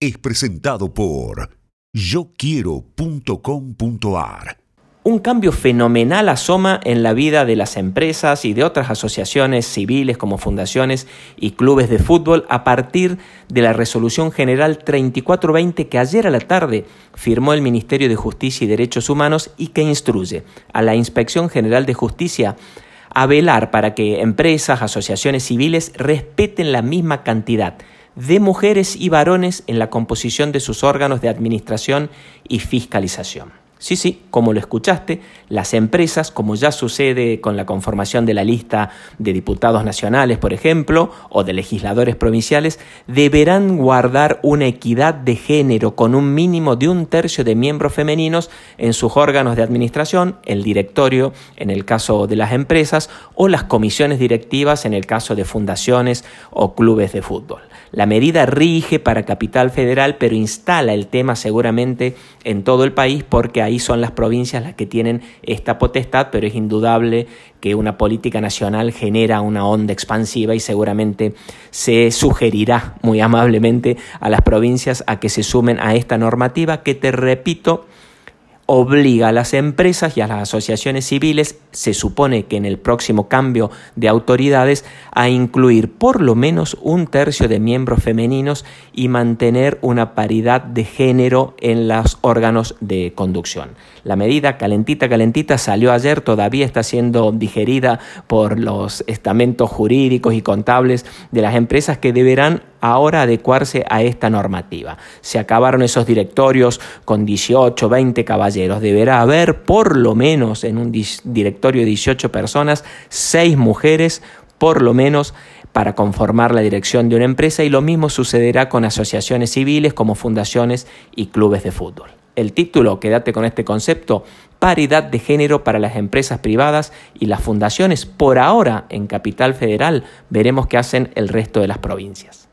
es presentado por yoquiero.com.ar. Un cambio fenomenal asoma en la vida de las empresas y de otras asociaciones civiles como fundaciones y clubes de fútbol a partir de la Resolución General 3420 que ayer a la tarde firmó el Ministerio de Justicia y Derechos Humanos y que instruye a la Inspección General de Justicia a velar para que empresas, asociaciones civiles respeten la misma cantidad de mujeres y varones en la composición de sus órganos de administración y fiscalización. Sí, sí, como lo escuchaste, las empresas, como ya sucede con la conformación de la lista de diputados nacionales, por ejemplo, o de legisladores provinciales, deberán guardar una equidad de género con un mínimo de un tercio de miembros femeninos en sus órganos de administración, el directorio en el caso de las empresas, o las comisiones directivas en el caso de fundaciones o clubes de fútbol. La medida rige para Capital Federal, pero instala el tema seguramente en todo el país porque ahí son las provincias las que tienen esta potestad, pero es indudable que una política nacional genera una onda expansiva y seguramente se sugerirá muy amablemente a las provincias a que se sumen a esta normativa que te repito, obliga a las empresas y a las asociaciones civiles, se supone que en el próximo cambio de autoridades, a incluir por lo menos un tercio de miembros femeninos y mantener una paridad de género en los órganos de conducción. La medida calentita, calentita salió ayer, todavía está siendo digerida por los estamentos jurídicos y contables de las empresas que deberán ahora adecuarse a esta normativa. Se acabaron esos directorios con 18, 20 caballeros. Deberá haber por lo menos en un directorio de 18 personas, 6 mujeres, por lo menos para conformar la dirección de una empresa y lo mismo sucederá con asociaciones civiles como fundaciones y clubes de fútbol. El título, quédate con este concepto, paridad de género para las empresas privadas y las fundaciones, por ahora en Capital Federal, veremos qué hacen el resto de las provincias.